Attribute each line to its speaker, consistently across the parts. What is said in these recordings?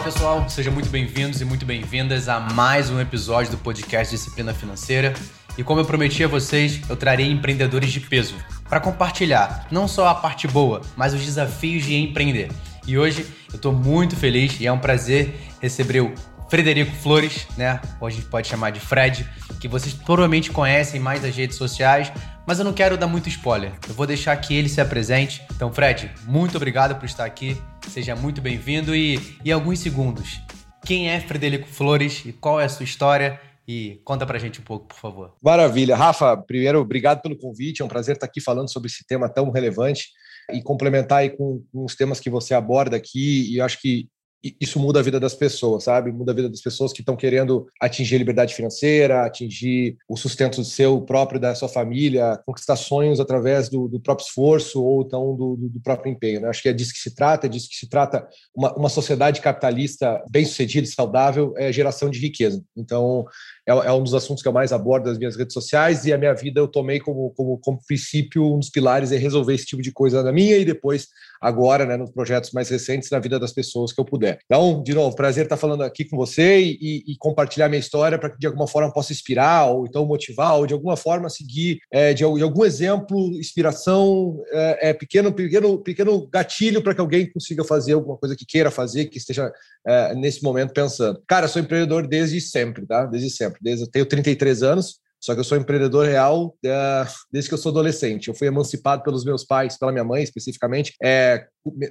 Speaker 1: Olá pessoal, sejam muito bem-vindos e muito bem-vindas a mais um episódio do podcast Disciplina Financeira. E como eu prometi a vocês, eu trarei empreendedores de peso para compartilhar não só a parte boa, mas os desafios de empreender. E hoje eu estou muito feliz e é um prazer receber o Frederico Flores, né? Ou a gente pode chamar de Fred, que vocês provavelmente conhecem mais das redes sociais, mas eu não quero dar muito spoiler. Eu vou deixar que ele se apresente. Então, Fred, muito obrigado por estar aqui. Seja muito bem-vindo e em alguns segundos, quem é Frederico Flores e qual é a sua história? E conta pra gente um pouco, por favor.
Speaker 2: Maravilha. Rafa, primeiro, obrigado pelo convite. É um prazer estar aqui falando sobre esse tema tão relevante e complementar aí com, com os temas que você aborda aqui. E acho que isso muda a vida das pessoas, sabe? Muda a vida das pessoas que estão querendo atingir a liberdade financeira, atingir o sustento seu próprio, da sua família, conquistar sonhos através do, do próprio esforço ou então do, do, próprio empenho. Né? Acho que é disso que se trata, é disso que se trata uma, uma sociedade capitalista bem-sucedida e saudável, é geração de riqueza. Então, é, é, um dos assuntos que eu mais abordo nas minhas redes sociais e a minha vida eu tomei como, como, como princípio, um dos pilares é resolver esse tipo de coisa na minha e depois, agora, né, nos projetos mais recentes, na vida das pessoas que eu puder. Então, de novo, prazer estar falando aqui com você e, e compartilhar minha história para que de alguma forma possa inspirar ou então motivar ou de alguma forma seguir é, de, de, algum exemplo, inspiração, é, é pequeno, pequeno, pequeno gatilho para que alguém consiga fazer alguma coisa que queira fazer, que esteja é, nesse momento pensando. Cara, sou empreendedor desde sempre, tá? Desde sempre. Desde eu tenho 33 anos, só que eu sou empreendedor real é, desde que eu sou adolescente. Eu fui emancipado pelos meus pais, pela minha mãe especificamente, é,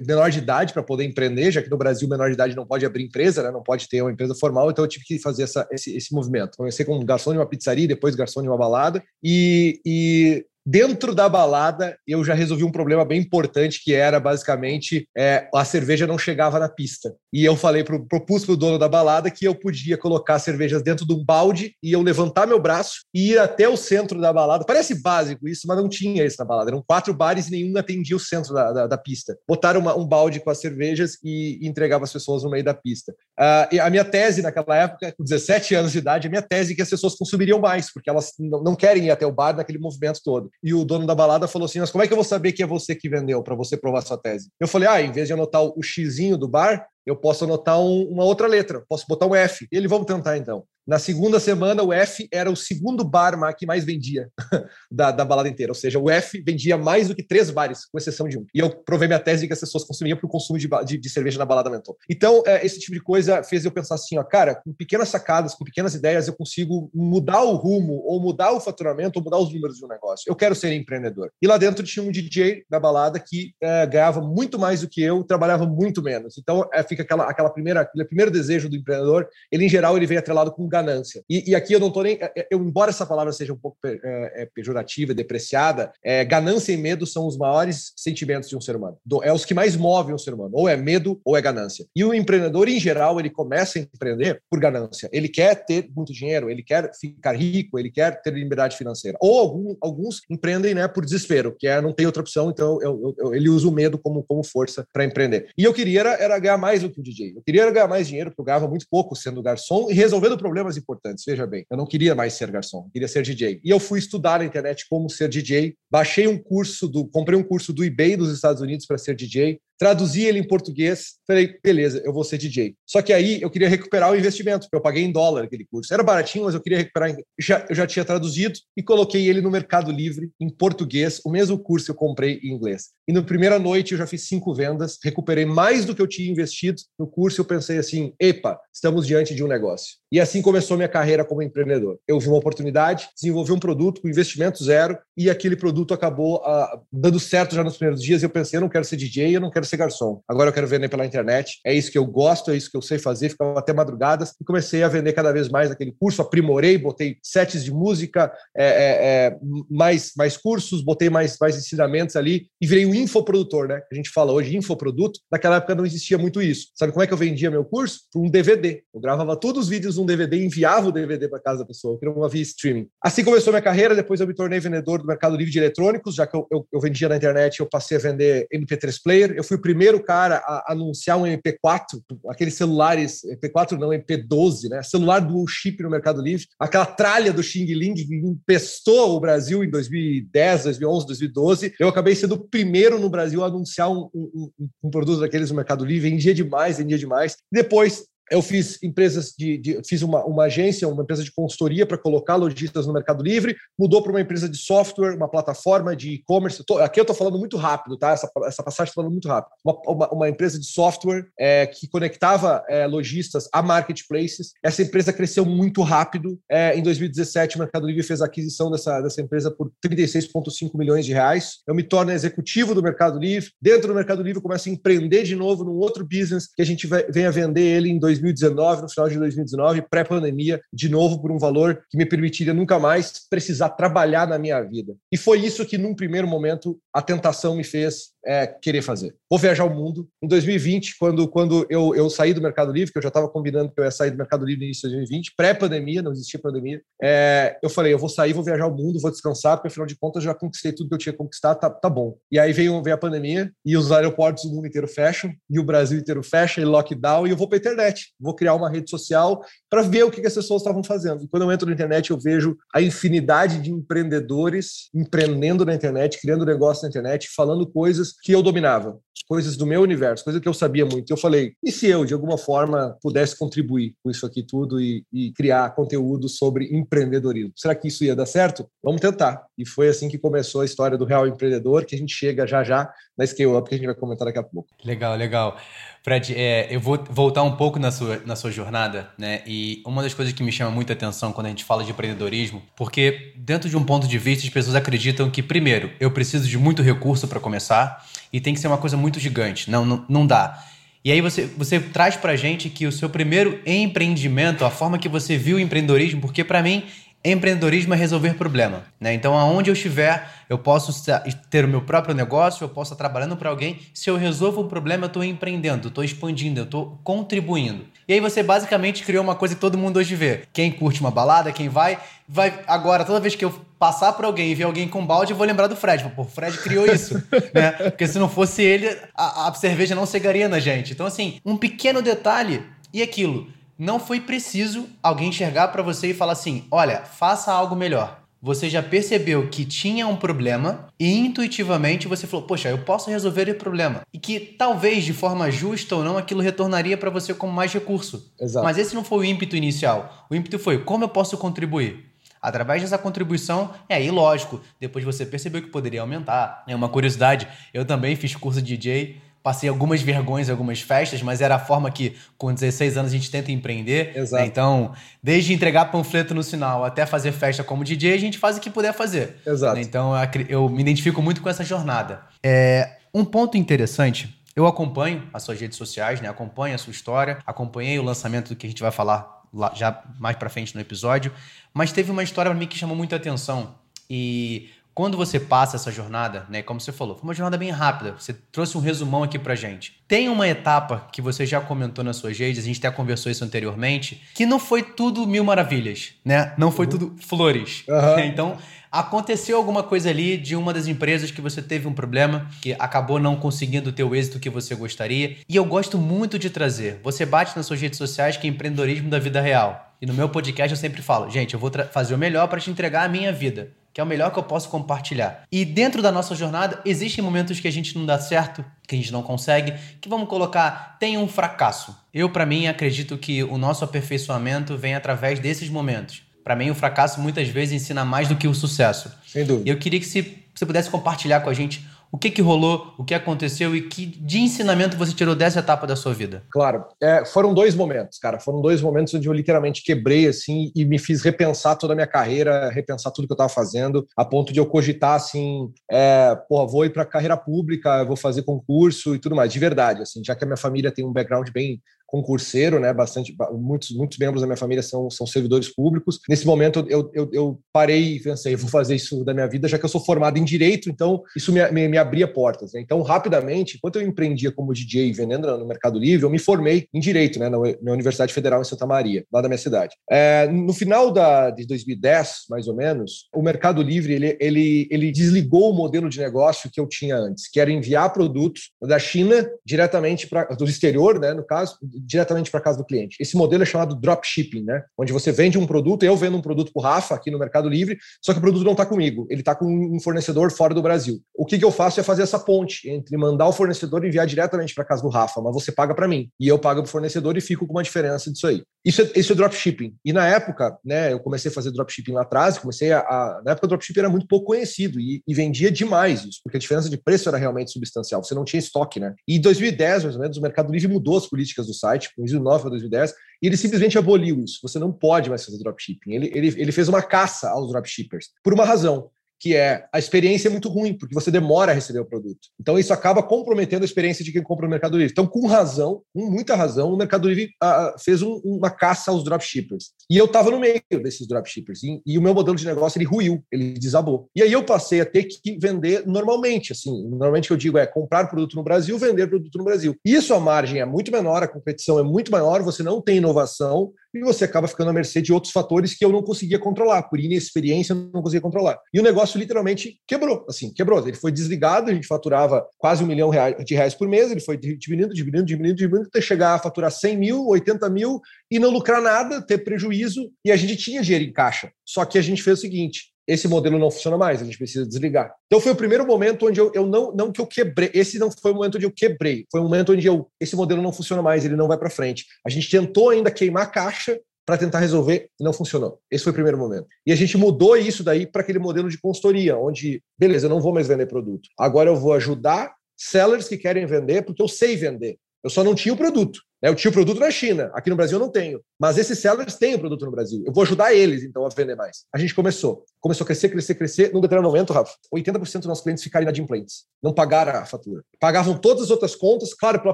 Speaker 2: menor de idade para poder empreender, já que no Brasil menor de idade não pode abrir empresa, né, não pode ter uma empresa formal, então eu tive que fazer essa, esse, esse movimento. Comecei como garçom de uma pizzaria, depois garçom de uma balada, e, e Dentro da balada, eu já resolvi um problema bem importante, que era basicamente é, a cerveja não chegava na pista. E eu falei pro, propus para o dono da balada que eu podia colocar cervejas dentro de um balde e eu levantar meu braço e ir até o centro da balada. Parece básico isso, mas não tinha isso na balada. Eram quatro bares e nenhum atendia o centro da, da, da pista. Botaram uma, um balde com as cervejas e, e entregava as pessoas no meio da pista. Uh, a minha tese naquela época, com 17 anos de idade, a minha tese é que as pessoas consumiriam mais, porque elas não, querem ir até o bar naquele movimento todo e o dono da balada falou assim: Mas como é que eu vou saber que é você que vendeu para você provar sua tese? Eu falei: Ah, em vez de anotar o xizinho do bar, eu posso anotar um, uma outra letra, posso botar um F. E ele, vamos tentar então. Na segunda semana, o F era o segundo bar que mais vendia da, da balada inteira. Ou seja, o F vendia mais do que três bares, com exceção de um. E eu provei minha tese de que as pessoas consumiam porque o consumo de, de, de, cerveja na balada aumentou. Então, é, esse tipo de coisa fez eu pensar assim, ó, cara, com pequenas sacadas, com pequenas ideias, eu consigo mudar o rumo, ou mudar o faturamento, ou mudar os números de um negócio. Eu quero ser empreendedor. E lá dentro tinha um DJ da balada que é, ganhava muito mais do que eu, trabalhava muito menos. Então, é, fica aquela, aquela primeira, aquele primeiro desejo do empreendedor, ele, em geral, ele vem atrelado com ganância. E, e aqui eu não estou nem. É, é, eu, embora essa palavra seja um pouco é, pejorativa, depreciada, é, ganância e medo são os maiores sentimentos de um ser humano. É os que mais movem um ser humano. Ou é medo ou é ganância. E o empreendedor, em geral, ele começa a empreender por ganância. Ele quer ter muito dinheiro, ele quer ficar rico, ele quer ter liberdade financeira. Ou algum, alguns empreendem né, por desespero, que é não tem outra opção, então eu, eu, ele usa o medo como, como força para empreender. E eu queria era, era, ganhar mais do que o DJ. Eu queria ganhar mais dinheiro, porque eu ganhava muito pouco sendo garçom e resolvendo problemas importantes veja bem. Eu não queria mais ser garçom, queria ser DJ. E eu fui estudar na internet como ser DJ, baixei um curso do, comprei um curso do eBay dos Estados Unidos para ser DJ, traduzi ele em português, falei, beleza, eu vou ser DJ. Só que aí eu queria recuperar o investimento, porque eu paguei em dólar aquele curso. Era baratinho, mas eu queria recuperar. Já, eu já tinha traduzido e coloquei ele no Mercado Livre em português, o mesmo curso que eu comprei em inglês. E na primeira noite eu já fiz cinco vendas, recuperei mais do que eu tinha investido no curso. Eu pensei assim, epa, estamos diante de um negócio. E assim começou minha carreira como empreendedor. Eu vi uma oportunidade, desenvolvi um produto com investimento zero e aquele produto acabou ah, dando certo já nos primeiros dias. Eu pensei, eu não quero ser DJ, eu não quero ser garçom. Agora eu quero vender pela internet. É isso que eu gosto, é isso que eu sei fazer. Ficava até madrugadas e comecei a vender cada vez mais aquele curso. Aprimorei, botei sets de música, é, é, é, mais, mais cursos, botei mais, mais ensinamentos ali e virei um infoprodutor, né? A gente fala hoje infoproduto. Naquela época não existia muito isso. Sabe como é que eu vendia meu curso? Por um DVD. Eu gravava todos os vídeos num DVD e enviava o DVD para casa da pessoa. Eu queria uma via streaming. Assim começou minha carreira. Depois eu me tornei vendedor do mercado livre de eletrônicos, já que eu, eu, eu vendia na internet, eu passei a vender MP3 player. Eu fui o primeiro cara a anunciar um MP4, aqueles celulares, MP4 não, MP12, né? Celular dual chip no Mercado Livre, aquela tralha do Xing Ling que empestou o Brasil em 2010, 2011, 2012. Eu acabei sendo o primeiro no Brasil a anunciar um, um, um produto daqueles no Mercado Livre, vendia demais, vendia demais. Depois eu fiz empresas de, de fiz uma, uma, agência, uma empresa de consultoria para colocar lojistas no Mercado Livre, mudou para uma empresa de software, uma plataforma de e-commerce. Aqui eu estou falando muito rápido, tá? Essa, essa passagem estou falando muito rápido. Uma, uma, uma empresa de software é, que conectava é, lojistas a marketplaces. Essa empresa cresceu muito rápido. É, em 2017, o Mercado Livre fez a aquisição dessa, dessa empresa por 36,5 milhões de reais. Eu me torno executivo do Mercado Livre. Dentro do Mercado Livre, começo a empreender de novo num outro business que a gente vai, vem a vender ele em 2017 2019, no final de 2019, pré-pandemia, de novo por um valor que me permitiria nunca mais precisar trabalhar na minha vida. E foi isso que, num primeiro momento, a tentação me fez é, querer fazer. Vou viajar o mundo. Em 2020, quando, quando eu, eu saí do Mercado Livre, que eu já estava combinando que eu ia sair do Mercado Livre no início de 2020, pré-pandemia, não existia pandemia, é, eu falei, eu vou sair, vou viajar o mundo, vou descansar, porque afinal de contas já conquistei tudo que eu tinha conquistado, tá, tá bom. E aí veio, veio a pandemia e os aeroportos do mundo inteiro fecham, e o Brasil inteiro fecha, e lockdown, e eu vou para a internet. Vou criar uma rede social para ver o que, que as pessoas estavam fazendo. E quando eu entro na internet, eu vejo a infinidade de empreendedores empreendendo na internet, criando negócio na internet, falando coisas que eu dominava, coisas do meu universo, coisas que eu sabia muito. Eu falei, e se eu, de alguma forma, pudesse contribuir com isso aqui tudo e, e criar conteúdo sobre empreendedorismo? Será que isso ia dar certo? Vamos tentar. E foi assim que começou a história do Real Empreendedor, que a gente chega já já na Scale Up, que a gente vai comentar daqui a pouco.
Speaker 1: Legal, legal. Fred, é, eu vou voltar um pouco na sua, na sua jornada, né? E uma das coisas que me chama muita atenção quando a gente fala de empreendedorismo, porque dentro de um ponto de vista, as pessoas acreditam que, primeiro, eu preciso de muito recurso para começar e tem que ser uma coisa muito gigante. Não, não, não dá. E aí você, você traz pra gente que o seu primeiro empreendimento, a forma que você viu o empreendedorismo, porque para mim Empreendedorismo é resolver problema, né? Então, aonde eu estiver, eu posso ter o meu próprio negócio, eu posso estar trabalhando para alguém. Se eu resolvo um problema, eu estou empreendendo, estou expandindo, eu estou contribuindo. E aí você basicamente criou uma coisa que todo mundo hoje vê. Quem curte uma balada, quem vai, vai agora toda vez que eu passar por alguém e ver alguém com balde, eu vou lembrar do Fred. Pô, o Fred criou isso, né? Porque se não fosse ele, a, a cerveja não chegaria na gente. Então, assim, um pequeno detalhe e aquilo não foi preciso alguém enxergar para você e falar assim: olha, faça algo melhor. Você já percebeu que tinha um problema e intuitivamente você falou: Poxa, eu posso resolver esse problema. E que talvez de forma justa ou não aquilo retornaria para você como mais recurso. Exato. Mas esse não foi o ímpeto inicial. O ímpeto foi: como eu posso contribuir? Através dessa contribuição, é aí lógico, depois você percebeu que poderia aumentar. É uma curiosidade, eu também fiz curso de DJ passei algumas vergonhas, algumas festas, mas era a forma que, com 16 anos, a gente tenta empreender. Né? Exato. Então, desde entregar panfleto no sinal até fazer festa como DJ, a gente faz o que puder fazer. Exato. Né? Então, eu me identifico muito com essa jornada. É, um ponto interessante. Eu acompanho as suas redes sociais, né? acompanho a sua história, acompanhei o lançamento do que a gente vai falar lá, já mais para frente no episódio, mas teve uma história para mim que chamou muita atenção. E quando você passa essa jornada, né, como você falou, foi uma jornada bem rápida. Você trouxe um resumão aqui pra gente. Tem uma etapa que você já comentou nas suas redes, a gente até conversou isso anteriormente, que não foi tudo mil maravilhas, né? Não foi uhum. tudo flores. Uhum. Então, aconteceu alguma coisa ali de uma das empresas que você teve um problema, que acabou não conseguindo ter o êxito que você gostaria. E eu gosto muito de trazer. Você bate nas suas redes sociais que é empreendedorismo da vida real. E no meu podcast eu sempre falo, gente, eu vou fazer o melhor para te entregar a minha vida que é o melhor que eu posso compartilhar. E dentro da nossa jornada, existem momentos que a gente não dá certo, que a gente não consegue, que vamos colocar, tem um fracasso. Eu, para mim, acredito que o nosso aperfeiçoamento vem através desses momentos. Para mim, o fracasso muitas vezes ensina mais do que o sucesso.
Speaker 2: Sem dúvida.
Speaker 1: Eu queria que você pudesse compartilhar com a gente o que, que rolou, o que aconteceu e que de ensinamento você tirou dessa etapa da sua vida?
Speaker 2: Claro, é, foram dois momentos, cara. Foram dois momentos onde eu literalmente quebrei assim e me fiz repensar toda a minha carreira, repensar tudo que eu estava fazendo, a ponto de eu cogitar assim, é, vou ir para carreira pública, vou fazer concurso e tudo mais, de verdade, assim, já que a minha família tem um background bem concurseiro, né? Bastante, muitos, muitos membros da minha família são, são servidores públicos. Nesse momento, eu, eu, eu parei e pensei, vou fazer isso da minha vida, já que eu sou formado em direito, então isso me, me, me abria portas. Né? Então, rapidamente, enquanto eu empreendia como DJ vendendo no Mercado Livre, eu me formei em direito, né? Na, na Universidade Federal em Santa Maria, lá da minha cidade. É, no final da, de 2010, mais ou menos, o Mercado Livre ele, ele, ele desligou o modelo de negócio que eu tinha antes, que era enviar produtos da China diretamente para do exterior, né? No caso, diretamente para casa do cliente. Esse modelo é chamado dropshipping, né? Onde você vende um produto, eu vendo um produto para o Rafa aqui no Mercado Livre, só que o produto não está comigo, ele está com um fornecedor fora do Brasil. O que, que eu faço é fazer essa ponte entre mandar o fornecedor enviar diretamente para casa do Rafa, mas você paga para mim e eu pago para o fornecedor e fico com uma diferença disso aí. Isso é, isso é dropshipping. E na época, né, eu comecei a fazer dropshipping lá atrás, comecei a, a na época o dropshipping era muito pouco conhecido e, e, vendia demais isso, porque a diferença de preço era realmente substancial. Você não tinha estoque, né? E em 2010, mais ou menos, o Mercado Livre mudou as políticas do site, 2009 para 2010, e ele simplesmente aboliu isso. Você não pode mais fazer dropshipping. Ele, ele, ele fez uma caça aos dropshippers, por uma razão que é a experiência é muito ruim, porque você demora a receber o produto. Então, isso acaba comprometendo a experiência de quem compra no Mercado Livre. Então, com razão, com muita razão, o Mercado Livre uh, fez um, uma caça aos dropshippers. E eu estava no meio desses dropshippers. E, e, o meu modelo de negócio, ele ruiu, ele desabou. E aí eu passei a ter que vender normalmente. Assim, normalmente o que eu digo é comprar produto no Brasil, vender produto no Brasil. Isso a margem é muito menor, a competição é muito maior, você não tem inovação, e você acaba ficando à mercê de outros fatores que eu não conseguia controlar, por inexperiência eu não conseguia controlar. E o negócio literalmente quebrou, assim, quebrou. Ele foi desligado, a gente faturava quase um milhão de reais por mês, ele foi diminuindo, diminuindo, diminuindo, diminuindo, até chegar a faturar 100 mil, 80 mil e não lucrar nada, ter prejuízo, e a gente tinha dinheiro em caixa. Só que a gente fez o seguinte, esse modelo não funciona mais, a gente precisa desligar. Então foi o primeiro momento onde eu, eu não, não que eu quebrei, esse não foi o momento onde eu quebrei, foi o momento onde eu, esse modelo não funciona mais, ele não vai para frente. A gente tentou ainda queimar a caixa para tentar resolver e não funcionou. Esse foi o primeiro momento. E a gente mudou isso daí para aquele modelo de consultoria, onde, beleza, eu não vou mais vender produto. Agora eu vou ajudar sellers que querem vender porque eu sei vender. Eu só não tinha o produto. Né? Eu tinha o produto na China, aqui no Brasil eu não tenho. Mas esses sellers têm o produto no Brasil. Eu vou ajudar eles, então, a vender mais. A gente começou. Começou a crescer, crescer, crescer. Num determinado momento, Rafa, 80% dos nossos clientes ficaram inadimplentes. Não pagaram a fatura. Pagavam todas as outras contas. Claro, pela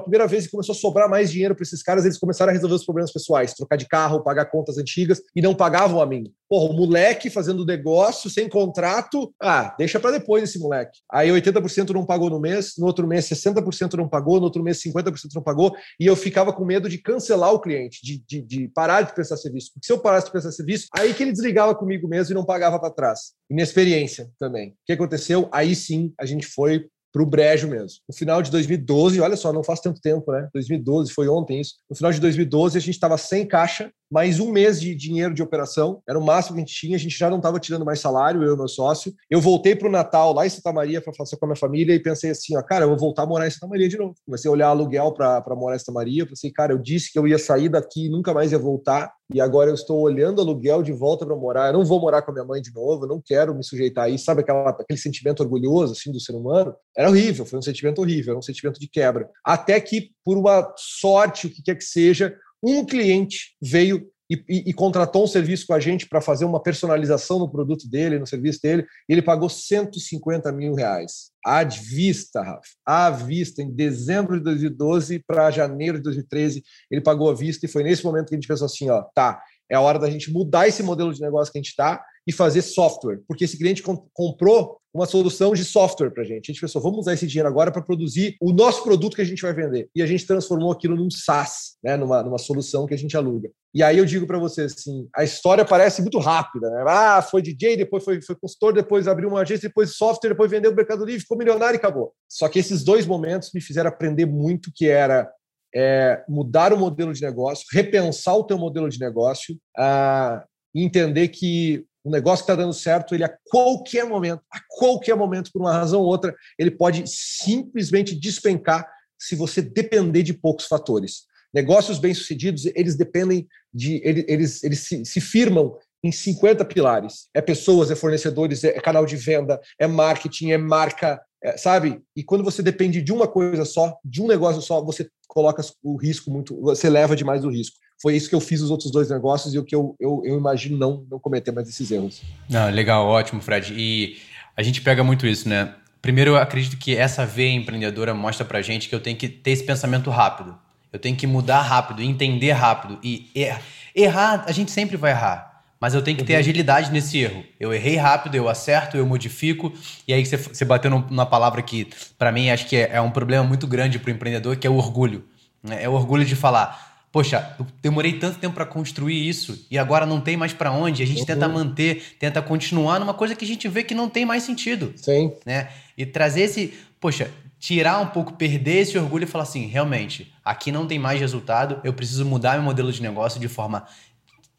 Speaker 2: primeira vez começou a sobrar mais dinheiro para esses caras, eles começaram a resolver os problemas pessoais. Trocar de carro, pagar contas antigas. E não pagavam a mim. Porra, o moleque fazendo negócio, sem contrato. Ah, deixa para depois esse moleque. Aí 80% não pagou no mês. No outro mês, 60% não pagou. No outro mês, 50% não pagou. E eu ficava com medo de cancelar o cliente, de, de, de parar de prestar serviço. Porque se eu parasse de prestar serviço, aí que ele desligava comigo mesmo e não pagava para trás. Inexperiência também. O que aconteceu? Aí sim a gente foi para o brejo mesmo. No final de 2012, olha só, não faz tanto tempo, né? 2012, foi ontem isso. No final de 2012, a gente estava sem caixa, mais um mês de dinheiro de operação, era o máximo que a gente tinha, a gente já não estava tirando mais salário, eu e meu sócio. Eu voltei para o Natal lá em Santa Maria para fazer com a minha família e pensei assim, ó, cara, eu vou voltar a morar em Santa Maria de novo. Comecei a olhar aluguel para morar em Santa Maria, pensei, cara, eu disse que eu ia sair daqui e nunca mais ia voltar, e agora eu estou olhando aluguel de volta para morar. Eu não vou morar com a minha mãe de novo, eu não quero me sujeitar a isso, sabe aquela, aquele sentimento orgulhoso assim do ser humano? Era horrível, foi um sentimento horrível, era um sentimento de quebra. Até que, por uma sorte, o que quer que seja, um cliente veio e, e, e, contratou um serviço com a gente para fazer uma personalização no produto dele, no serviço dele, e ele pagou 150 mil reais. À vista, Rafa. À vista, em dezembro de 2012 para janeiro de 2013, ele pagou à vista, e foi nesse momento que a gente pensou assim: ó, tá, é a hora da gente mudar esse modelo de negócio que a gente está e fazer software, porque esse cliente comprou uma solução de software para a gente. A gente pensou, vamos usar esse dinheiro agora para produzir o nosso produto que a gente vai vender. E a gente transformou aquilo num SaaS, né? numa, numa solução que a gente aluga. E aí eu digo para vocês assim, a história parece muito rápida, né? Ah, foi DJ, depois foi, foi consultor, depois abriu uma agência, depois software, depois vendeu o Mercado Livre, ficou milionário e acabou. Só que esses dois momentos me fizeram aprender muito que era é, mudar o modelo de negócio, repensar o teu modelo de negócio, ah, entender que um negócio que está dando certo, ele a qualquer momento, a qualquer momento, por uma razão ou outra, ele pode simplesmente despencar se você depender de poucos fatores. Negócios bem-sucedidos, eles dependem de. Eles, eles, se, se firmam em 50 pilares. É pessoas, é fornecedores, é canal de venda, é marketing, é marca, é, sabe? E quando você depende de uma coisa só, de um negócio só, você coloca o risco muito, você leva demais o risco foi isso que eu fiz os outros dois negócios e o que eu, eu, eu imagino não, não cometer mais esses erros.
Speaker 1: Ah, legal, ótimo, Fred. E a gente pega muito isso, né? Primeiro, eu acredito que essa veia empreendedora mostra pra gente que eu tenho que ter esse pensamento rápido. Eu tenho que mudar rápido, entender rápido. E er errar, a gente sempre vai errar. Mas eu tenho que ter uhum. agilidade nesse erro. Eu errei rápido, eu acerto, eu modifico. E aí você, você bateu numa palavra que, para mim, acho que é, é, um problema muito grande para o empreendedor, que é o orgulho. Né? É o orgulho de falar, poxa, eu demorei tanto tempo para construir isso e agora não tem mais para onde. A gente uhum. tenta manter, tenta continuar numa coisa que a gente vê que não tem mais sentido.
Speaker 2: Sim.
Speaker 1: Né? E trazer esse, poxa, tirar um pouco, perder esse orgulho e falar assim, realmente, aqui não tem mais resultado, eu preciso mudar meu modelo de negócio de forma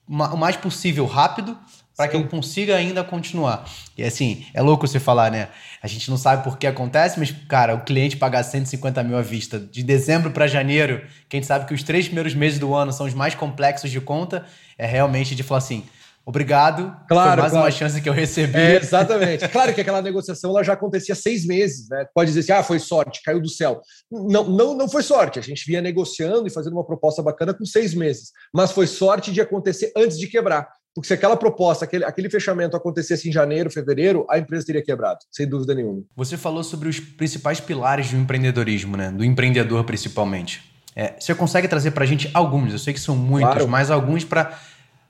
Speaker 1: o mais possível rápido para que eu consiga ainda continuar. E assim, é louco você falar, né? A gente não sabe por que acontece, mas, cara, o cliente pagar 150 mil à vista de dezembro para janeiro, quem sabe que os três primeiros meses do ano são os mais complexos de conta, é realmente de falar assim. Obrigado.
Speaker 2: Claro. Foi
Speaker 1: mais
Speaker 2: claro.
Speaker 1: uma chance que eu recebi.
Speaker 2: É, exatamente. claro que aquela negociação ela já acontecia seis meses, né? Pode dizer assim, ah, foi sorte, caiu do céu. Não, não, não foi sorte. A gente vinha negociando e fazendo uma proposta bacana com seis meses. Mas foi sorte de acontecer antes de quebrar. Porque se aquela proposta, aquele, aquele fechamento acontecesse em janeiro, fevereiro, a empresa teria quebrado, sem dúvida nenhuma.
Speaker 1: Você falou sobre os principais pilares do empreendedorismo, né? Do empreendedor, principalmente. É, você consegue trazer para a gente alguns? Eu sei que são muitos, claro. mas alguns para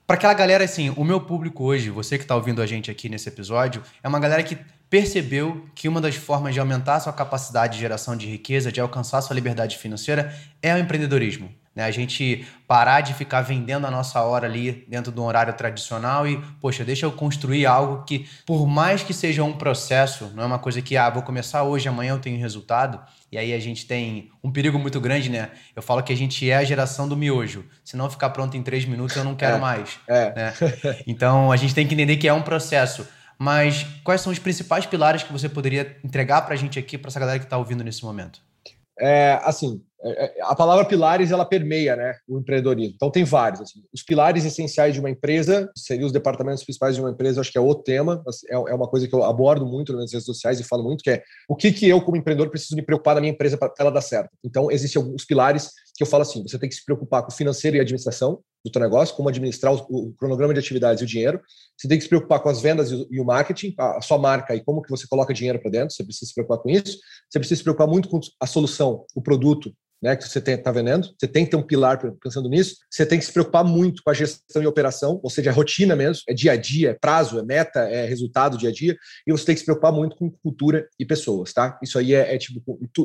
Speaker 1: para aquela galera, assim, o meu público hoje, você que está ouvindo a gente aqui nesse episódio, é uma galera que percebeu que uma das formas de aumentar a sua capacidade de geração de riqueza, de alcançar a sua liberdade financeira, é o empreendedorismo. Né? A gente parar de ficar vendendo a nossa hora ali dentro do horário tradicional e, poxa, deixa eu construir algo que, por mais que seja um processo, não é uma coisa que, ah, vou começar hoje, amanhã eu tenho resultado. E aí a gente tem um perigo muito grande, né? Eu falo que a gente é a geração do miojo. Se não ficar pronto em três minutos, eu não quero é, mais. É. Né? Então a gente tem que entender que é um processo. Mas quais são os principais pilares que você poderia entregar para a gente aqui, para essa galera que está ouvindo nesse momento?
Speaker 2: É, assim, a palavra pilares ela permeia né, o empreendedorismo. Então tem vários. Assim. Os pilares essenciais de uma empresa seriam os departamentos principais de uma empresa. Acho que é outro tema. É, é uma coisa que eu abordo muito nas redes sociais e falo muito que é o que que eu como empreendedor preciso me preocupar na minha empresa para ela dar certo. Então existem alguns pilares que eu falo assim: você tem que se preocupar com o financeiro e a administração do teu negócio, como administrar o, o cronograma de atividades e o dinheiro. Você tem que se preocupar com as vendas e o, e o marketing, a, a, sua marca e como que você coloca dinheiro para dentro. Você precisa se preocupar com isso. Você precisa se preocupar muito com a solução, o produto né, que você está vendendo. Você tem que ter um pilar pensando nisso. Você tem que se preocupar muito com a gestão e operação, ou seja, é rotina mesmo, é dia a dia, é prazo, é meta, é resultado dia a dia. E você tem que se preocupar muito com cultura e pessoas, tá? Isso aí é, é tipo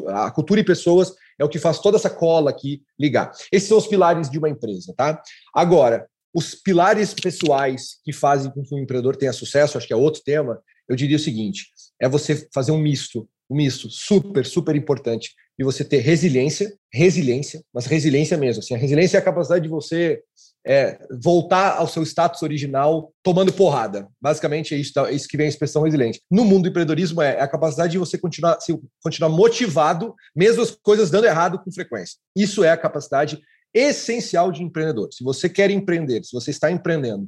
Speaker 2: a cultura e pessoas é o que faz toda essa cola aqui ligar. Esses são os pilares de uma empresa, tá? Agora, os pilares pessoais que fazem com que um empreendedor tenha sucesso, acho que é outro tema. Eu diria o seguinte: é você fazer um misto, um misto super, super importante de você ter resiliência, resiliência, mas resiliência mesmo. Assim, a resiliência é a capacidade de você é, voltar ao seu status original tomando porrada. Basicamente é isso, é isso que vem a expressão resiliente. No mundo do empreendedorismo é, é a capacidade de você continuar, se, continuar motivado, mesmo as coisas dando errado com frequência. Isso é a capacidade essencial de empreendedor. Se você quer empreender, se você está empreendendo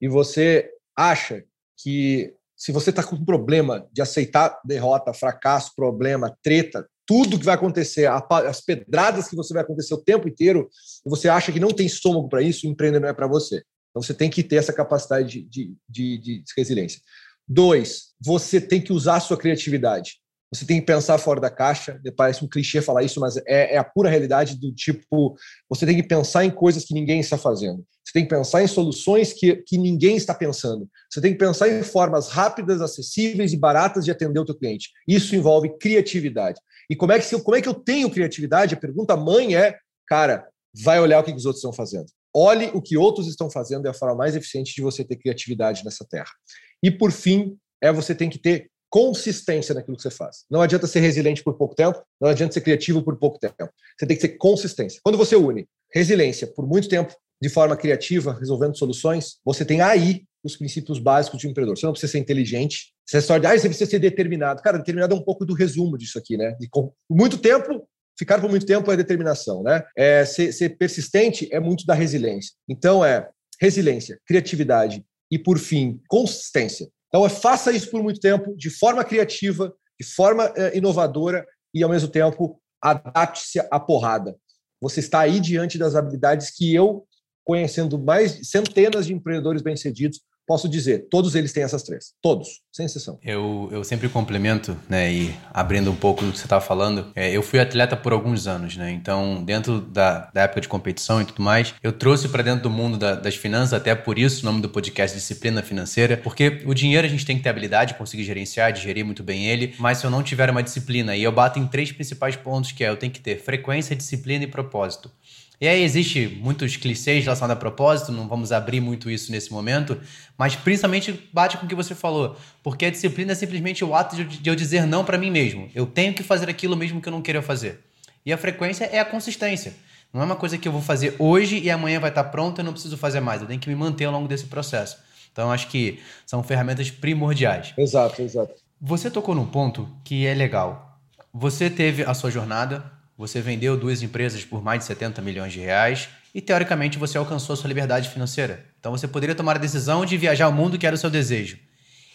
Speaker 2: e você acha que se você está com um problema de aceitar derrota, fracasso, problema, treta, tudo que vai acontecer, as pedradas que você vai acontecer o tempo inteiro, você acha que não tem estômago para isso, empreender não é para você. Então você tem que ter essa capacidade de, de, de, de resiliência. Dois, você tem que usar a sua criatividade. Você tem que pensar fora da caixa. Parece um clichê falar isso, mas é, é, a pura realidade do tipo: você tem que pensar em coisas que ninguém está fazendo. Você tem que pensar em soluções que, que ninguém está pensando. Você tem que pensar em formas rápidas, acessíveis e baratas de atender o teu cliente. Isso envolve criatividade. E como é que, como é que eu tenho criatividade? A pergunta mãe é, cara, vai olhar o que os outros estão fazendo. Olhe o que outros estão fazendo, é a forma mais eficiente de você ter criatividade nessa terra. E por fim, é você tem que ter consistência naquilo que você faz. Não adianta ser resiliente por pouco tempo, não adianta ser criativo por pouco tempo. Você tem que ter consistência. Quando você une resiliência por muito tempo, de forma criativa, resolvendo soluções, você tem aí os princípios básicos de um empreendedor. Você não precisa ser inteligente. Você só de, ah, você precisa ser determinado. Cara, determinado é um pouco do resumo disso aqui, né? De com muito tempo, ficar por muito tempo é determinação, né? É, ser, ser persistente é muito da resiliência. Então é resiliência, criatividade e, por fim, consistência. Então, é, faça isso por muito tempo, de forma criativa, de forma é, inovadora e, ao mesmo tempo, adapte-se à porrada. Você está aí diante das habilidades que eu, conhecendo mais centenas de empreendedores bem-sucedidos, posso dizer, todos eles têm essas três. Todos, sem exceção.
Speaker 1: Eu, eu sempre complemento, né, e abrindo um pouco do que você estava falando, é, eu fui atleta por alguns anos, né, então dentro da, da época de competição e tudo mais, eu trouxe para dentro do mundo da, das finanças, até por isso o nome do podcast Disciplina Financeira, porque o dinheiro a gente tem que ter habilidade, conseguir gerenciar, digerir muito bem ele, mas se eu não tiver uma disciplina, e eu bato em três principais pontos, que é eu tenho que ter frequência, disciplina e propósito. E aí existe muitos clichês relacionados a propósito, não vamos abrir muito isso nesse momento, mas principalmente bate com o que você falou, porque a disciplina é simplesmente o ato de eu dizer não para mim mesmo. Eu tenho que fazer aquilo mesmo que eu não queira fazer. E a frequência é a consistência. Não é uma coisa que eu vou fazer hoje e amanhã vai estar pronto e eu não preciso fazer mais. Eu tenho que me manter ao longo desse processo. Então acho que são ferramentas primordiais.
Speaker 2: Exato, exato.
Speaker 1: Você tocou num ponto que é legal. Você teve a sua jornada, você vendeu duas empresas por mais de 70 milhões de reais e, teoricamente, você alcançou a sua liberdade financeira. Então, você poderia tomar a decisão de viajar ao mundo, que era o seu desejo.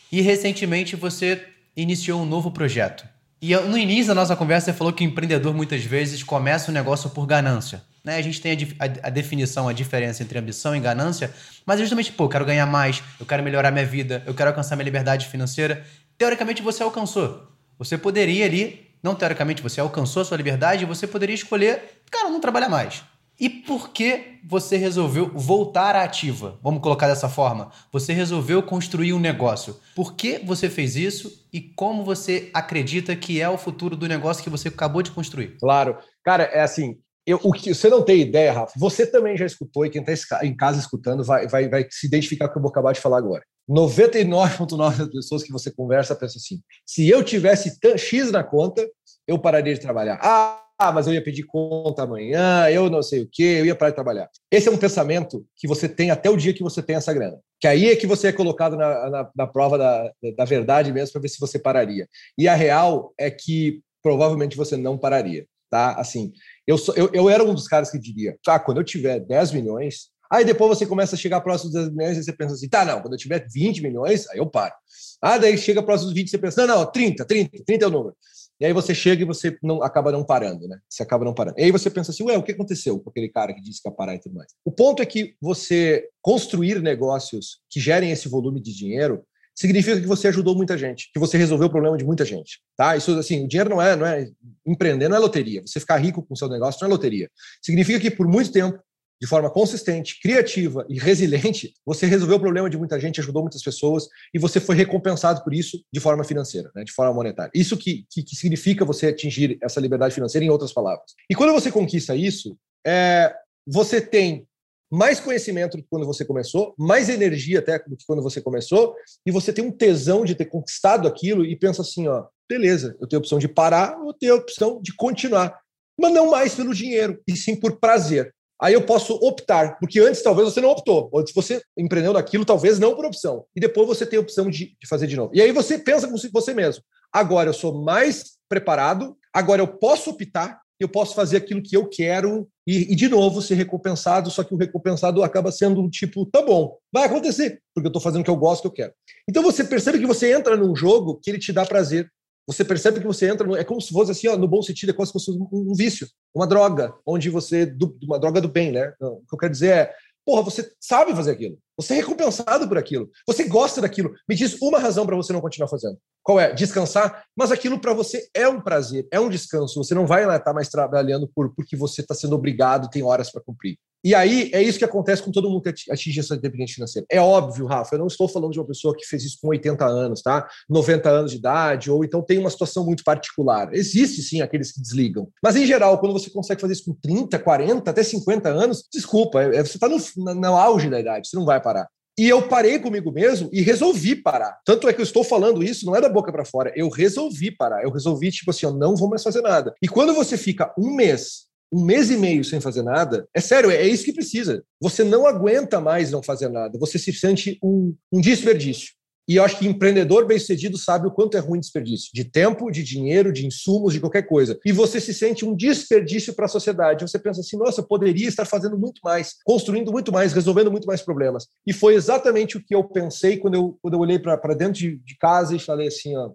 Speaker 1: E, recentemente, você iniciou um novo projeto. E no início da nossa conversa, você falou que o empreendedor, muitas vezes, começa o negócio por ganância. Né? A gente tem a, a, a, definição, a diferença entre ambição e ganância, mas é justamente, pô, eu quero ganhar mais, eu quero melhorar minha vida, eu quero alcançar minha liberdade financeira. Teoricamente, você alcançou. Você poderia ali não teoricamente você alcançou a sua liberdade, você poderia escolher, cara, não trabalhar mais. E por que você resolveu voltar à ativa? Vamos colocar dessa forma. Você resolveu construir um negócio. Por que você fez isso e como você acredita que é o futuro do negócio que você acabou de construir?
Speaker 2: Claro. Cara, é assim, eu, o que você não tem ideia, Rafa, você também já escutou e quem está em casa escutando vai, vai, vai se identificar com o que eu vou acabar de falar agora. 99,9% das pessoas que você conversa pensam assim: se eu tivesse X na conta, eu pararia de trabalhar. Ah, mas eu ia pedir conta amanhã, eu não sei o que, eu ia parar de trabalhar. Esse é um pensamento que você tem até o dia que você tem essa grana. Que aí é que você é colocado na, na, na prova da, da verdade mesmo para ver se você pararia. E a real é que provavelmente você não pararia. Tá? Assim, eu, sou, eu, eu era um dos caras que diria: ah, quando eu tiver 10 milhões, Aí depois você começa a chegar próximo dos 10 milhões e você pensa assim, tá, não, quando eu tiver 20 milhões, aí eu paro. Ah, daí chega próximo dos 20 você pensa, não, não, 30, 30, 30 é o número. E aí você chega e você não acaba não parando, né? Você acaba não parando. E aí você pensa assim, ué, o que aconteceu com aquele cara que disse que ia parar e tudo mais? O ponto é que você construir negócios que gerem esse volume de dinheiro significa que você ajudou muita gente, que você resolveu o problema de muita gente, tá? Isso assim, o dinheiro não é, não é empreender, não é loteria. Você ficar rico com o seu negócio não é loteria. Significa que por muito tempo de forma consistente, criativa e resiliente, você resolveu o problema de muita gente, ajudou muitas pessoas e você foi recompensado por isso de forma financeira, né, de forma monetária. Isso que, que, que significa você atingir essa liberdade financeira, em outras palavras. E quando você conquista isso, é, você tem mais conhecimento do que quando você começou, mais energia até do que quando você começou, e você tem um tesão de ter conquistado aquilo e pensa assim, ó, beleza, eu tenho a opção de parar ou tenho a opção de continuar. Mas não mais pelo dinheiro, e sim por prazer aí eu posso optar, porque antes talvez você não optou, antes você empreendeu naquilo, talvez não por opção, e depois você tem a opção de, de fazer de novo. E aí você pensa com você mesmo, agora eu sou mais preparado, agora eu posso optar, eu posso fazer aquilo que eu quero e, e, de novo ser recompensado, só que o recompensado acaba sendo tipo, tá bom, vai acontecer, porque eu estou fazendo o que eu gosto, que eu quero. Então você percebe que você entra num jogo que ele te dá prazer, você percebe que você entra, no, é como se fosse assim, ó, no bom sentido, é como se fosse um, um vício, uma droga, onde você, do, uma droga do bem, né? O que eu quero dizer é, porra, você sabe fazer aquilo, você é recompensado por aquilo, você gosta daquilo. Me diz uma razão para você não continuar fazendo. Qual é? Descansar, mas aquilo para você é um prazer, é um descanso. Você não vai estar tá mais trabalhando por porque você está sendo obrigado, tem horas para cumprir. E aí é isso que acontece com todo mundo que atinge essa independência financeira. É óbvio, Rafa, eu não estou falando de uma pessoa que fez isso com 80 anos, tá? 90 anos de idade, ou então tem uma situação muito particular. Existe sim aqueles que desligam. Mas em geral, quando você consegue fazer isso com 30, 40, até 50 anos, desculpa, é, é, você está no, no auge da idade, você não vai parar. E eu parei comigo mesmo e resolvi parar. Tanto é que eu estou falando isso, não é da boca para fora. Eu resolvi parar. Eu resolvi, tipo assim, eu não vou mais fazer nada. E quando você fica um mês um mês e meio sem fazer nada, é sério, é isso que precisa. Você não aguenta mais não fazer nada, você se sente um, um desperdício. E eu acho que empreendedor bem-sucedido sabe o quanto é ruim desperdício de tempo, de dinheiro, de insumos, de qualquer coisa. E você se sente um desperdício para a sociedade. Você pensa assim: nossa, eu poderia estar fazendo muito mais, construindo muito mais, resolvendo muito mais problemas. E foi exatamente o que eu pensei quando eu, quando eu olhei para dentro de, de casa e falei assim: ó,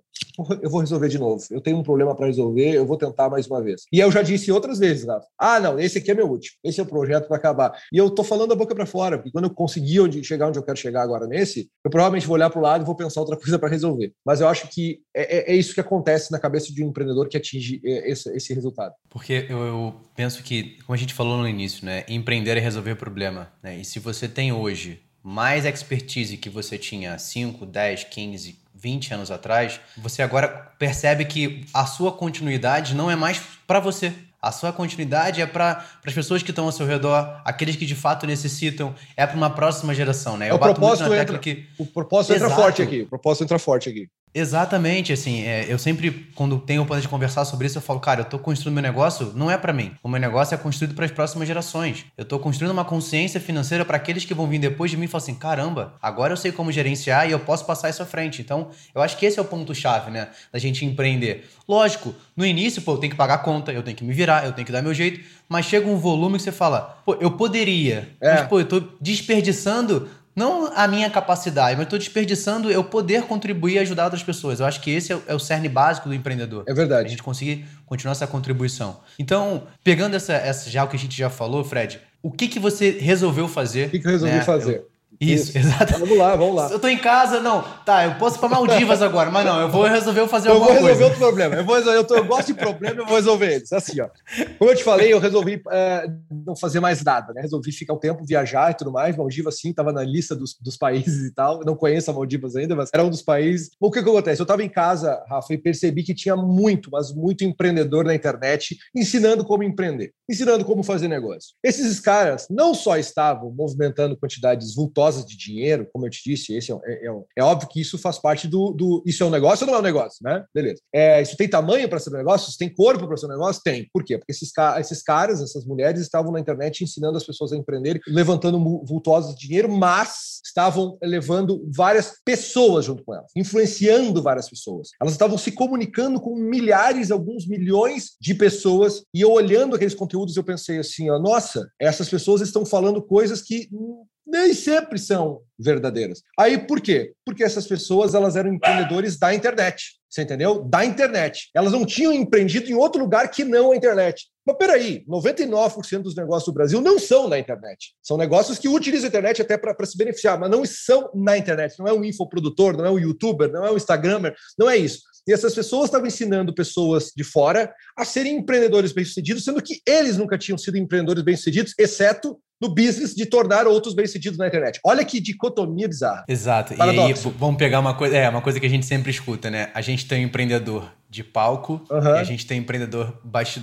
Speaker 2: eu vou resolver de novo. Eu tenho um problema para resolver, eu vou tentar mais uma vez. E eu já disse outras vezes, Rafa. Ah, não, esse aqui é meu último. Esse é o projeto para acabar. E eu tô falando a boca para fora, porque quando eu conseguir onde, chegar onde eu quero chegar agora nesse, eu provavelmente vou olhar para o lado e vou pensar outra coisa para resolver. Mas eu acho que é, é, é, isso que acontece na cabeça de um empreendedor que atinge é, esse, esse resultado.
Speaker 1: Porque eu, eu, penso que, como a gente falou no início, né, empreender é resolver problema. Né? E se você tem hoje mais expertise que você tinha 5, 10, 15, 20 anos atrás, você agora percebe que a sua continuidade não é mais para você. A sua continuidade é para as pessoas que estão ao seu redor, aqueles que de fato necessitam, é para uma próxima geração, né?
Speaker 2: Eu o propósito entra, que... o propósito entra forte aqui. O propósito entra forte aqui.
Speaker 1: Exatamente, assim, é, eu sempre, quando tenho o plano de conversar sobre isso, eu falo, cara, eu tô construindo meu negócio, não é para mim. O meu negócio é construído para as próximas gerações. Eu tô construindo uma consciência financeira para aqueles que vão vir depois de mim e falar assim, caramba, agora eu sei como gerenciar e eu posso passar isso à frente. Então, eu acho que esse é o ponto-chave, né, da gente empreender. Lógico, no início, pô, eu tenho que pagar a conta, eu tenho que me virar, eu tenho que dar meu jeito, mas chega um volume que você fala, pô, eu poderia, é. mas, pô, eu tô desperdiçando não a minha capacidade, mas estou desperdiçando eu poder contribuir e ajudar outras pessoas. Eu acho que esse é, é o cerne básico do empreendedor.
Speaker 2: É verdade.
Speaker 1: A gente conseguir continuar essa contribuição. Então, pegando essa, essa já o que a gente já falou, Fred, o que, que você resolveu fazer?
Speaker 2: O que, que eu resolvi né? fazer? Eu,
Speaker 1: isso, Isso. exato.
Speaker 2: Vamos lá, vamos lá.
Speaker 1: Eu tô em casa, não. Tá, eu posso ir pra Maldivas agora, mas não, eu vou resolver fazer alguma
Speaker 2: coisa. Eu vou resolver
Speaker 1: outro
Speaker 2: problema. Eu, vou resolver, eu, tô, eu, gosto de problema, eu vou resolver eles. Assim, ó. Como eu te falei, eu resolvi é, não fazer mais nada, né? Resolvi ficar um tempo, viajar e tudo mais. Maldivas, sim, tava na lista dos, dos países e tal. Eu não conheço a Maldivas ainda, mas era um dos países. O que que acontece? Eu tava em casa, Rafa, e percebi que tinha muito, mas muito empreendedor na internet ensinando como empreender, ensinando como fazer negócio. Esses caras não só estavam movimentando quantidades vultosas de dinheiro, como eu te disse, esse é, é, é, é, óbvio que isso faz parte do, do, Isso é um negócio ou não é um negócio, né? Beleza. É, isso tem tamanho para ser um negócio? Isso tem corpo para ser um negócio? Tem. Por quê? Porque esses, esses caras, essas mulheres, estavam na internet ensinando as pessoas a empreender, levantando vultosos de dinheiro, mas estavam levando várias pessoas junto com elas, influenciando várias pessoas. Elas estavam se comunicando com milhares, alguns milhões de pessoas, e eu olhando aqueles conteúdos, eu pensei assim: ó, nossa, essas pessoas estão falando coisas que nem sempre são verdadeiras. Aí por quê? Porque essas pessoas elas eram empreendedores da internet. Você entendeu? Da internet. Elas não tinham empreendido em outro lugar que não a internet. Mas peraí, 99% dos negócios do Brasil não são na internet. São negócios que utilizam a internet até para se beneficiar, mas não são na internet. Não é um infoprodutor, não é um youtuber, não é um instagramer, não é isso. E essas pessoas estavam ensinando pessoas de fora a serem empreendedores bem-sucedidos, sendo que eles nunca tinham sido empreendedores bem-sucedidos, exceto no business de tornar outros bem-sucedidos na internet. Olha que dicotomia bizarra.
Speaker 1: Exato. Paradoxo. E aí, vamos pegar uma coisa, é, uma coisa que a gente sempre escuta, né? A gente tem um empreendedor de palco uhum. e a gente tem empreendedor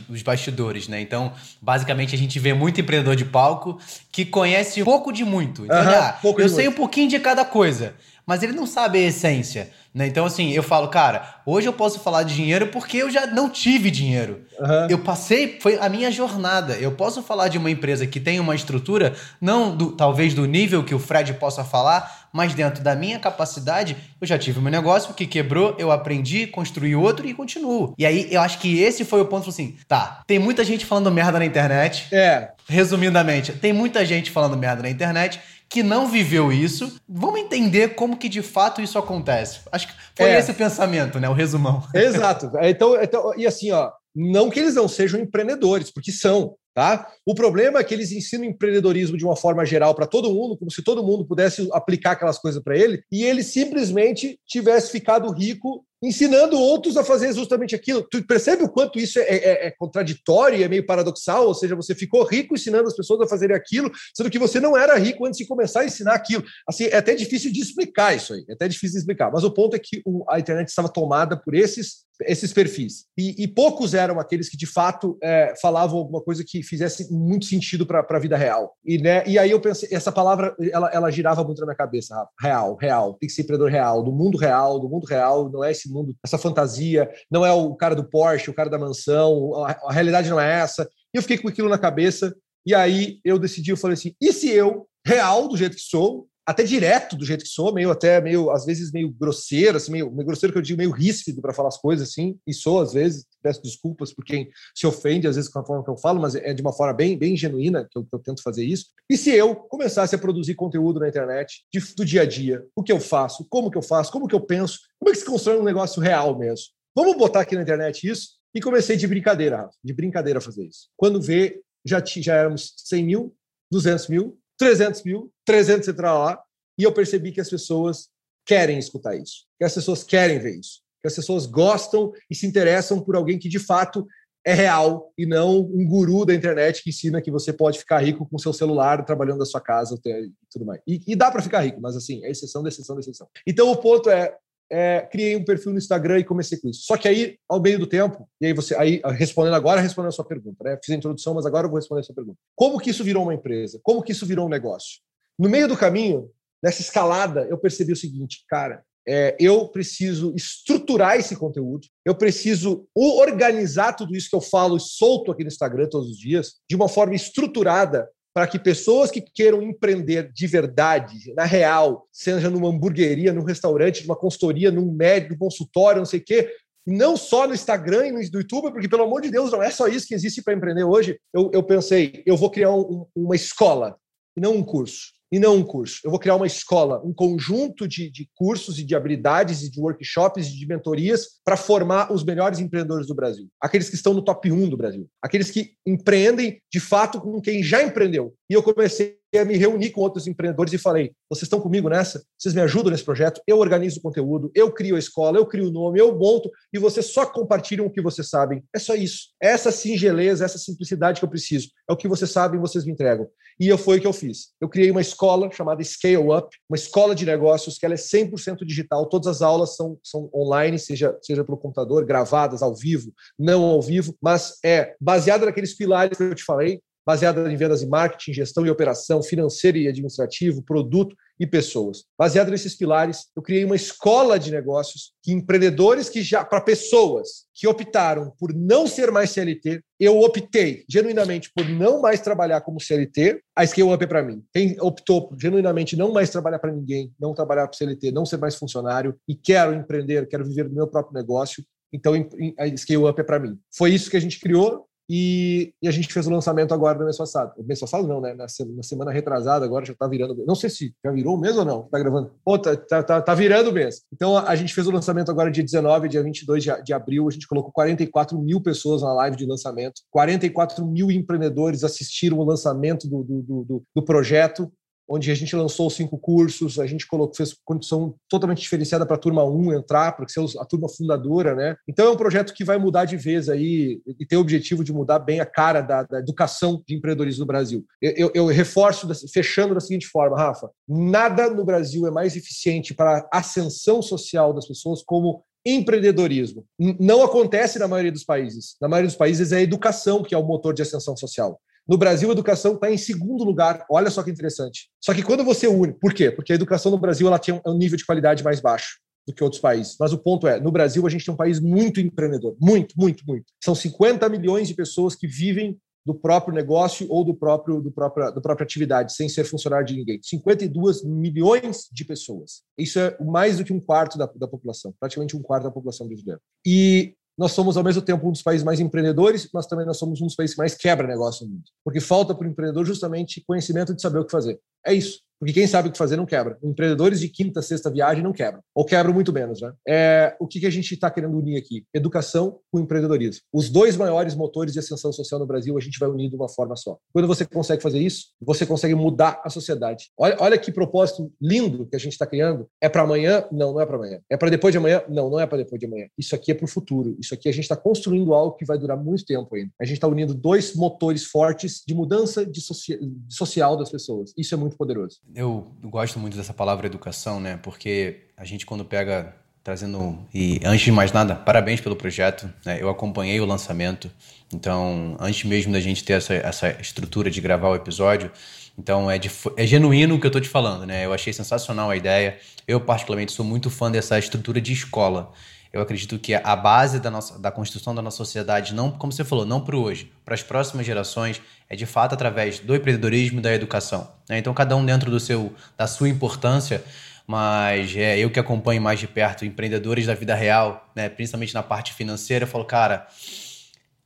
Speaker 1: dos bastidores, né? Então, basicamente, a gente vê muito empreendedor de palco que conhece pouco de muito. Então, uhum. ah, eu sei muito. um pouquinho de cada coisa, mas ele não sabe a essência. Né? Então, assim, eu falo, cara, hoje eu posso falar de dinheiro porque eu já não tive dinheiro. Uhum. Eu passei, foi a minha jornada. Eu posso falar de uma empresa que tem uma estrutura, não do, talvez do nível que o Fred possa falar, mas dentro da minha capacidade, eu já tive um negócio que quebrou, eu aprendi, construí outro e continuo. E aí, eu acho que esse foi o ponto, assim, tá, tem muita gente falando merda na internet.
Speaker 2: É.
Speaker 1: Resumidamente, tem muita gente falando merda na internet que não viveu isso. Vamos entender como que de fato isso acontece. Acho que foi é. esse o pensamento, né? O resumão.
Speaker 2: Exato. Então, então, e assim, ó, não que eles não sejam empreendedores, porque são. Tá? O problema é que eles ensinam empreendedorismo de uma forma geral para todo mundo, como se todo mundo pudesse aplicar aquelas coisas para ele, e ele simplesmente tivesse ficado rico ensinando outros a fazer justamente aquilo. Tu percebe o quanto isso é, é, é contraditório e é meio paradoxal? Ou seja, você ficou rico ensinando as pessoas a fazerem aquilo, sendo que você não era rico antes de começar a ensinar aquilo. Assim, é até difícil de explicar isso aí, é até difícil de explicar. Mas o ponto é que o, a internet estava tomada por esses esses perfis. E, e, poucos eram aqueles que, de fato, é, falavam alguma coisa que fizesse muito sentido para a vida real. E, né, e aí eu pensei, essa palavra, ela, ela girava muito na minha cabeça. Real, real. Tem que ser empreendedor real, do mundo real, do mundo real, não é esse mundo, essa fantasia, não é o cara do Porsche, o cara da mansão, a, a realidade não é essa. E eu fiquei com aquilo na cabeça, e aí eu decidi, eu falei assim, e se eu, real, do jeito que sou, até direto do jeito que sou, meio até meio às vezes meio grosseiro, assim, meio, meio grosseiro que eu digo meio ríspido para falar as coisas assim, e sou às vezes, peço desculpas por quem se ofende às vezes com a forma que eu falo, mas é de uma forma bem bem genuína que eu, que eu tento fazer isso. E se eu começasse a produzir conteúdo na internet de, do dia a dia, o que eu faço, como que eu faço, como que eu penso, Como é que se constrói um negócio real mesmo? Vamos botar aqui na internet isso? E comecei de brincadeira, de brincadeira a fazer isso. Quando vê, já, já éramos 100 mil, 200 mil, 300 mil, 300 entrar lá, e eu percebi que as pessoas querem escutar isso, que as pessoas querem ver isso, que as pessoas gostam e se interessam por alguém que de fato é real e não um guru da internet que ensina que você pode ficar rico com seu celular trabalhando da sua casa e tudo mais. E, e dá para ficar rico, mas assim, é exceção exceção exceção. Então o ponto é, é, criei um perfil no Instagram e comecei com isso. Só que aí, ao meio do tempo, e aí você, aí respondendo agora, respondendo a sua pergunta, né? Fiz a introdução, mas agora eu vou responder a sua pergunta. Como que isso virou uma empresa? Como que isso virou um negócio? No meio do caminho, nessa escalada, eu percebi o seguinte, cara, é, eu preciso estruturar esse conteúdo, eu preciso organizar tudo isso que eu falo e solto aqui no Instagram todos os dias, de uma forma estruturada para que pessoas que queiram empreender de verdade, na real, seja numa hamburgueria, num restaurante, numa consultoria, num médico, num consultório, não sei o quê, não só no Instagram e no YouTube, porque, pelo amor de Deus, não é só isso que existe para empreender hoje. Eu, eu pensei, eu vou criar um, uma escola, não um curso e não um curso. Eu vou criar uma escola, um conjunto de, de cursos e de habilidades e de workshops e de mentorias para formar os melhores empreendedores do Brasil. Aqueles que estão no top 1 do Brasil. Aqueles que empreendem de fato com quem já empreendeu. E eu comecei me reunir com outros empreendedores e falei: vocês estão comigo nessa? Vocês me ajudam nesse projeto? Eu organizo o conteúdo, eu crio a escola, eu crio o nome, eu monto e vocês só compartilham o que vocês sabem. É só isso. Essa singeleza, essa simplicidade que eu preciso. É o que vocês sabem, vocês me entregam. E eu foi o que eu fiz. Eu criei uma escola chamada Scale Up, uma escola de negócios que ela é 100% digital. Todas as aulas são, são online, seja, seja pelo computador, gravadas ao vivo, não ao vivo, mas é baseada naqueles pilares que eu te falei, baseada em vendas e marketing, gestão e operação, financeiro e administrativo, produto e pessoas. Baseado nesses pilares, eu criei uma escola de negócios que empreendedores que já para pessoas que optaram por não ser mais CLT, eu optei genuinamente por não mais trabalhar como CLT. A Scale Up é para mim. Quem optou por genuinamente não mais trabalhar para ninguém, não trabalhar para CLT, não ser mais funcionário e quero empreender, quero viver do meu próprio negócio, então a Scale Up é para mim. Foi isso que a gente criou. E, e, a gente fez o lançamento agora no mês passado. O mês passado não, né? Na, na semana retrasada, agora já tá virando. Não sei se já virou o mês ou não. Tá gravando? Pô, tá, tá, tá, tá virando o mês. Então a, a, gente fez o lançamento agora dia 19, dia 22 de, de abril. A gente colocou 44 mil pessoas na live de lançamento. 44 mil empreendedores assistiram o lançamento do, do, do, do projeto onde a gente lançou cinco cursos, a gente colocou, fez condição totalmente diferenciada para a turma 1 entrar, para ser a turma fundadora, né? Então é um projeto que vai mudar de vez aí e tem o objetivo de mudar bem a cara da, da educação de empreendedorismo no Brasil. Eu, eu, eu reforço, fechando da seguinte forma, Rafa, nada no Brasil é mais eficiente para a ascensão social das pessoas como empreendedorismo. Não acontece na maioria dos países. Na maioria dos países é a educação que é o motor de ascensão social. No Brasil, a educação está em segundo lugar. Olha só que interessante. Só que quando você une, por quê? Porque a educação no Brasil ela tem um nível de qualidade mais baixo do que outros países. Mas o ponto é, no Brasil a gente tem um país muito empreendedor, muito, muito, muito. São 50 milhões de pessoas que vivem do próprio negócio ou do próprio do próprio da própria atividade, sem ser funcionário de ninguém. 52 milhões de pessoas. Isso é mais do que um quarto da, da população, praticamente um quarto da população brasileira. E nós somos, ao mesmo tempo, um dos países mais empreendedores, mas também nós somos um dos países que mais quebra negócio no mundo. Porque falta para o empreendedor justamente conhecimento de saber o que fazer. É isso. Porque quem sabe o que fazer não quebra. Empreendedores de quinta, sexta viagem não quebram. Ou quebram muito menos, né? É, o que, que a gente está querendo unir aqui? Educação com empreendedorismo. Os dois maiores motores de ascensão social no Brasil, a gente vai unir de uma forma só. Quando você consegue fazer isso, você consegue mudar a sociedade. Olha, olha que propósito lindo que a gente está criando. É para amanhã? Não, não é para amanhã. É para depois de amanhã? Não, não é para depois de amanhã. Isso aqui é para o futuro. Isso aqui a gente está construindo algo que vai durar muito tempo ainda. A gente está unindo dois motores fortes de mudança de, socia de social das pessoas. Isso é muito poderoso.
Speaker 1: Eu gosto muito dessa palavra educação, né? Porque a gente quando pega trazendo e antes de mais nada, parabéns pelo projeto. Né? Eu acompanhei o lançamento, então antes mesmo da gente ter essa, essa estrutura de gravar o episódio, então é, de, é genuíno o que eu estou te falando, né? Eu achei sensacional a ideia. Eu particularmente sou muito fã dessa estrutura de escola. Eu acredito que a base da, nossa, da construção da nossa sociedade, não, como você falou, não para hoje, para as próximas gerações, é de fato através do empreendedorismo e da educação. Né? Então, cada um dentro do seu, da sua importância, mas é, eu que acompanho mais de perto empreendedores da vida real, né, principalmente na parte financeira, eu falo, cara,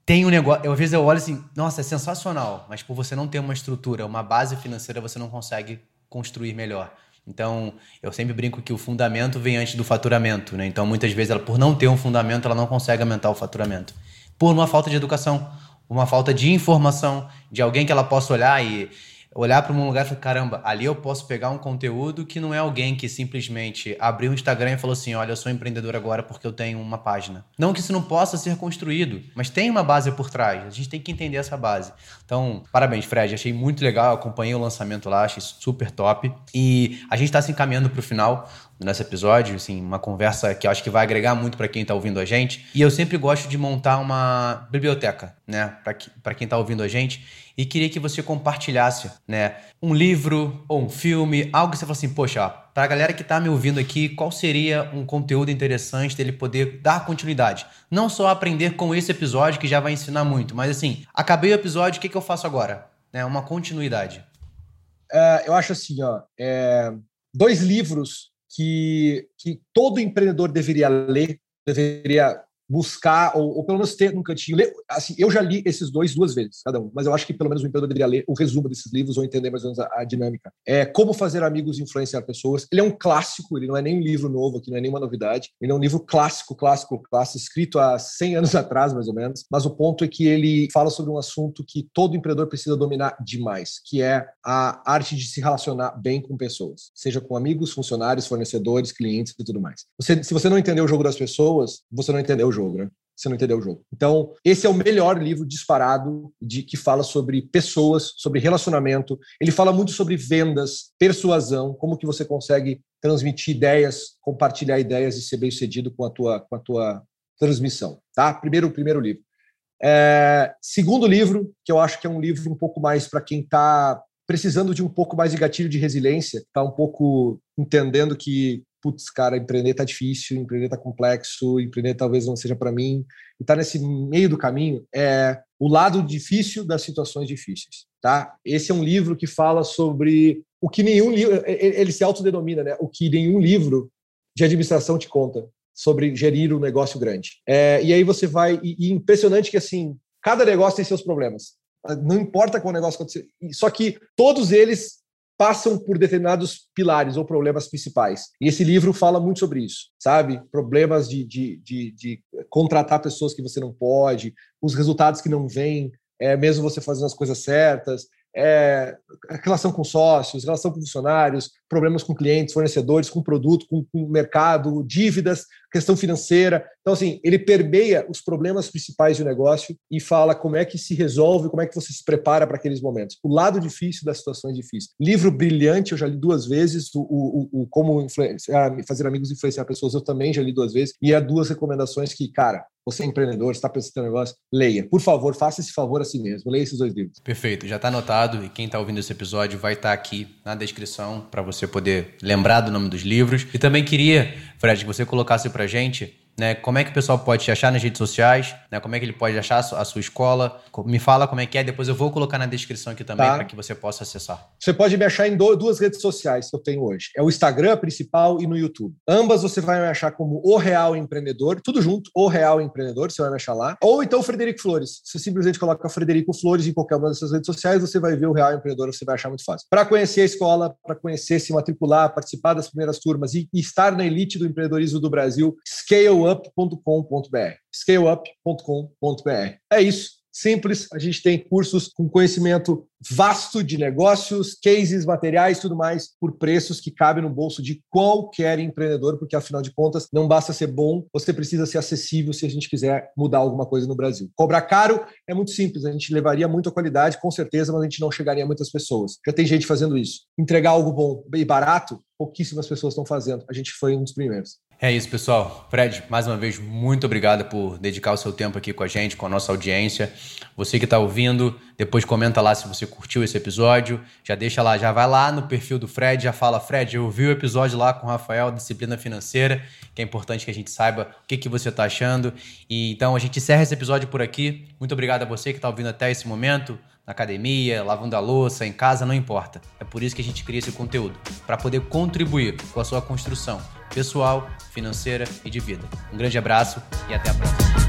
Speaker 1: tem um negócio. Eu, às vezes eu olho assim, nossa, é sensacional, mas por você não ter uma estrutura, uma base financeira, você não consegue construir melhor. Então, eu sempre brinco que o fundamento vem antes do faturamento, né? Então, muitas vezes, ela, por não ter um fundamento, ela não consegue aumentar o faturamento. Por uma falta de educação, uma falta de informação, de alguém que ela possa olhar e olhar para um lugar e falar: caramba, ali eu posso pegar um conteúdo que não é alguém que simplesmente abriu o Instagram e falou assim: olha, eu sou empreendedor agora porque eu tenho uma página. Não que isso não possa ser construído, mas tem uma base por trás. A gente tem que entender essa base. Então, parabéns, Fred. Achei muito legal. Acompanhei o lançamento lá, achei super top. E a gente está se encaminhando para o final nesse episódio, assim, uma conversa que eu acho que vai agregar muito para quem está ouvindo a gente. E eu sempre gosto de montar uma biblioteca, né, para quem está ouvindo a gente. E queria que você compartilhasse, né, um livro ou um filme, algo que você fala assim, poxa, para a galera que está me ouvindo aqui, qual seria um conteúdo interessante dele poder dar continuidade? Não só aprender com esse episódio que já vai ensinar muito, mas assim, acabei o episódio, o que, que eu faço agora? Né, uma continuidade.
Speaker 2: É, eu acho assim, ó, é, dois livros que, que todo empreendedor deveria ler, deveria buscar, ou, ou, pelo menos ter num cantinho. Ler, assim, eu já li esses dois duas vezes, cada um, mas eu acho que pelo menos o empreendedor deveria ler o resumo desses livros ou entender mais ou menos a, a, dinâmica. É Como Fazer Amigos e Influenciar Pessoas. Ele é um clássico, ele não é nem um livro novo aqui, não é nenhuma novidade. Ele é um livro clássico, clássico, clássico, escrito há 100 anos atrás, mais ou menos. Mas o ponto é que ele fala sobre um assunto que todo empreendedor precisa dominar demais, que é a arte de se relacionar bem com pessoas, seja com amigos, funcionários, fornecedores, clientes e tudo mais. Você, se você não entender o jogo das pessoas, você não entendeu o jogo jogo, né? Você não entendeu o jogo. Então, esse é o melhor livro disparado de que fala sobre pessoas, sobre relacionamento. Ele fala muito sobre vendas, persuasão, como que você consegue transmitir ideias, compartilhar ideias e ser bem-sucedido com a tua com a tua transmissão, tá? Primeiro, primeiro livro. É, segundo livro, que eu acho que é um livro um pouco mais para quem está precisando de um pouco mais de gatilho de resiliência, está um pouco entendendo que putz, cara, empreender tá difícil, empreender tá complexo, empreender talvez não seja para mim, e tá nesse meio do caminho, é o lado difícil das situações difíceis, tá? Esse é um livro que fala sobre o que nenhum livro, ele se autodenomina, né? O que nenhum livro de administração te conta sobre gerir um negócio grande. É, e aí você vai, e, e impressionante que assim, cada negócio tem seus problemas. Não importa qual negócio acontecer. Só que todos eles passam por determinados pilares ou problemas principais. E esse livro fala muito sobre isso, sabe? Problemas de, de, de, de contratar pessoas que você não pode, os resultados que não vêm, é, mesmo você fazendo as coisas certas, é, relação com sócios, relação com funcionários, problemas com clientes, fornecedores, com produto, com, com mercado, dívidas, questão financeira. Então, assim, ele permeia os problemas principais do negócio e fala como é que se resolve, como é que você se prepara para aqueles momentos. O lado difícil das situações difíceis. Livro brilhante, eu já li duas vezes. O, o, o Como Fazer Amigos Influenciar Pessoas, eu também já li duas vezes. E há duas recomendações que, cara, você é empreendedor, está pensando em negócio, leia. Por favor, faça esse favor a si mesmo. Leia esses dois livros.
Speaker 1: Perfeito, já está anotado e quem está ouvindo esse episódio vai estar tá aqui na descrição para você poder lembrar do nome dos livros. E também queria, Fred, que você colocasse para gente né? Como é que o pessoal pode te achar nas redes sociais? Né? Como é que ele pode achar a sua escola? Me fala como é que é, depois eu vou colocar na descrição aqui também tá. para que você possa acessar.
Speaker 2: Você pode me achar em duas redes sociais que eu tenho hoje. É o Instagram principal e no YouTube. Ambas você vai me achar como O Real Empreendedor, tudo junto, O Real Empreendedor, você vai me achar lá. Ou então Frederico Flores. Você simplesmente coloca Frederico Flores em qualquer uma dessas redes sociais, você vai ver o Real Empreendedor, você vai achar muito fácil. Para conhecer a escola, para conhecer, se matricular, participar das primeiras turmas e, e estar na elite do empreendedorismo do Brasil, scaleup.com scaleup.com.br. É isso. Simples, a gente tem cursos com conhecimento vasto de negócios, cases, materiais, tudo mais, por preços que cabem no bolso de qualquer empreendedor, porque afinal de contas, não basta ser bom, você precisa ser acessível se a gente quiser mudar alguma coisa no Brasil. Cobrar caro é muito simples, a gente levaria muita qualidade, com certeza, mas a gente não chegaria a muitas pessoas. Já tem gente fazendo isso. Entregar algo bom e barato, pouquíssimas pessoas estão fazendo. A gente foi um dos primeiros.
Speaker 1: É isso, pessoal. Fred, mais uma vez, muito obrigado por dedicar o seu tempo aqui com a gente, com a nossa audiência. Você que está ouvindo, depois comenta lá se você curtiu esse episódio. Já deixa lá, já vai lá no perfil do Fred, já fala, Fred, eu vi o episódio lá com o Rafael, Disciplina Financeira, que é importante que a gente saiba o que, que você está achando. E então a gente encerra esse episódio por aqui. Muito obrigado a você que está ouvindo até esse momento na academia, lavando a louça, em casa, não importa. É por isso que a gente cria esse conteúdo, para poder contribuir com a sua construção pessoal, financeira e de vida. Um grande abraço e até a próxima.